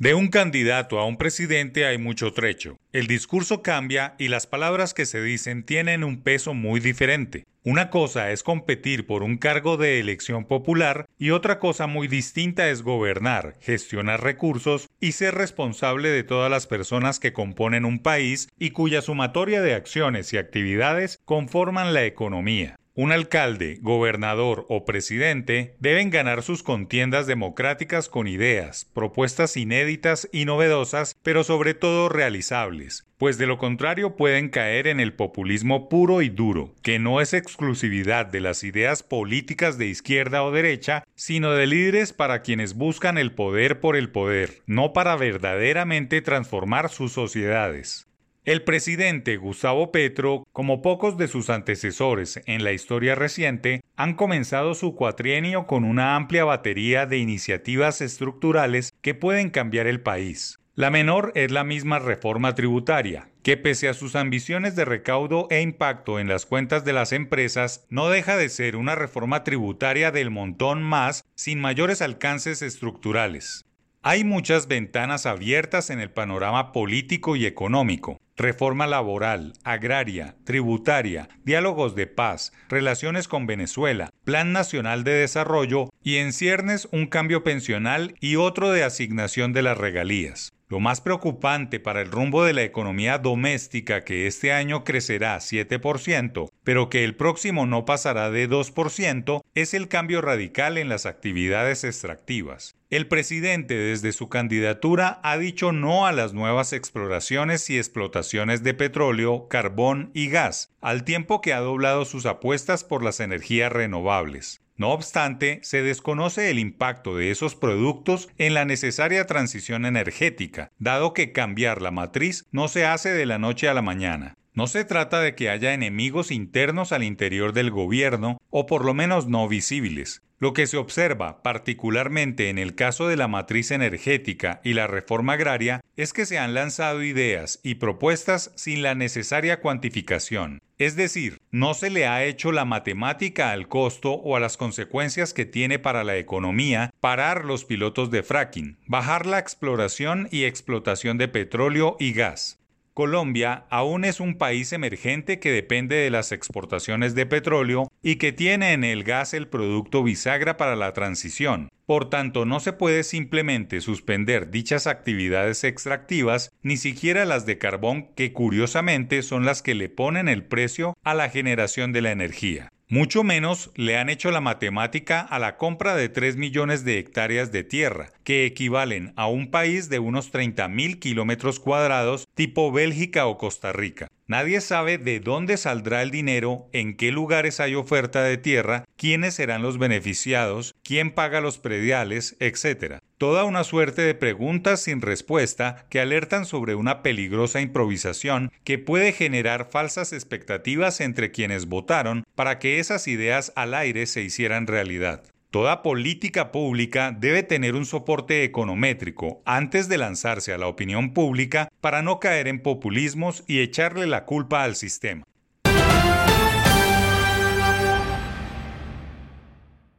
De un candidato a un presidente hay mucho trecho. El discurso cambia y las palabras que se dicen tienen un peso muy diferente. Una cosa es competir por un cargo de elección popular y otra cosa muy distinta es gobernar, gestionar recursos y ser responsable de todas las personas que componen un país y cuya sumatoria de acciones y actividades conforman la economía. Un alcalde, gobernador o presidente deben ganar sus contiendas democráticas con ideas, propuestas inéditas y novedosas, pero sobre todo realizables, pues de lo contrario pueden caer en el populismo puro y duro, que no es exclusividad de las ideas políticas de izquierda o derecha, sino de líderes para quienes buscan el poder por el poder, no para verdaderamente transformar sus sociedades. El presidente Gustavo Petro, como pocos de sus antecesores en la historia reciente, han comenzado su cuatrienio con una amplia batería de iniciativas estructurales que pueden cambiar el país. La menor es la misma reforma tributaria, que pese a sus ambiciones de recaudo e impacto en las cuentas de las empresas, no deja de ser una reforma tributaria del montón más sin mayores alcances estructurales. Hay muchas ventanas abiertas en el panorama político y económico. Reforma laboral, agraria, tributaria, diálogos de paz, relaciones con Venezuela, Plan Nacional de Desarrollo y en ciernes un cambio pensional y otro de asignación de las regalías. Lo más preocupante para el rumbo de la economía doméstica que este año crecerá 7%, pero que el próximo no pasará de 2%, es el cambio radical en las actividades extractivas. El presidente desde su candidatura ha dicho no a las nuevas exploraciones y explotaciones de petróleo, carbón y gas, al tiempo que ha doblado sus apuestas por las energías renovables. No obstante, se desconoce el impacto de esos productos en la necesaria transición energética, dado que cambiar la matriz no se hace de la noche a la mañana. No se trata de que haya enemigos internos al interior del gobierno, o por lo menos no visibles. Lo que se observa, particularmente en el caso de la matriz energética y la reforma agraria, es que se han lanzado ideas y propuestas sin la necesaria cuantificación. Es decir, no se le ha hecho la matemática al costo o a las consecuencias que tiene para la economía parar los pilotos de fracking, bajar la exploración y explotación de petróleo y gas. Colombia aún es un país emergente que depende de las exportaciones de petróleo y que tiene en el gas el producto bisagra para la transición. Por tanto, no se puede simplemente suspender dichas actividades extractivas, ni siquiera las de carbón, que curiosamente son las que le ponen el precio a la generación de la energía. Mucho menos le han hecho la matemática a la compra de 3 millones de hectáreas de tierra, que equivalen a un país de unos 30 mil kilómetros cuadrados tipo Bélgica o Costa Rica. Nadie sabe de dónde saldrá el dinero, en qué lugares hay oferta de tierra, quiénes serán los beneficiados, quién paga los prediales, etc. Toda una suerte de preguntas sin respuesta que alertan sobre una peligrosa improvisación que puede generar falsas expectativas entre quienes votaron para que esas ideas al aire se hicieran realidad. Toda política pública debe tener un soporte econométrico antes de lanzarse a la opinión pública para no caer en populismos y echarle la culpa al sistema.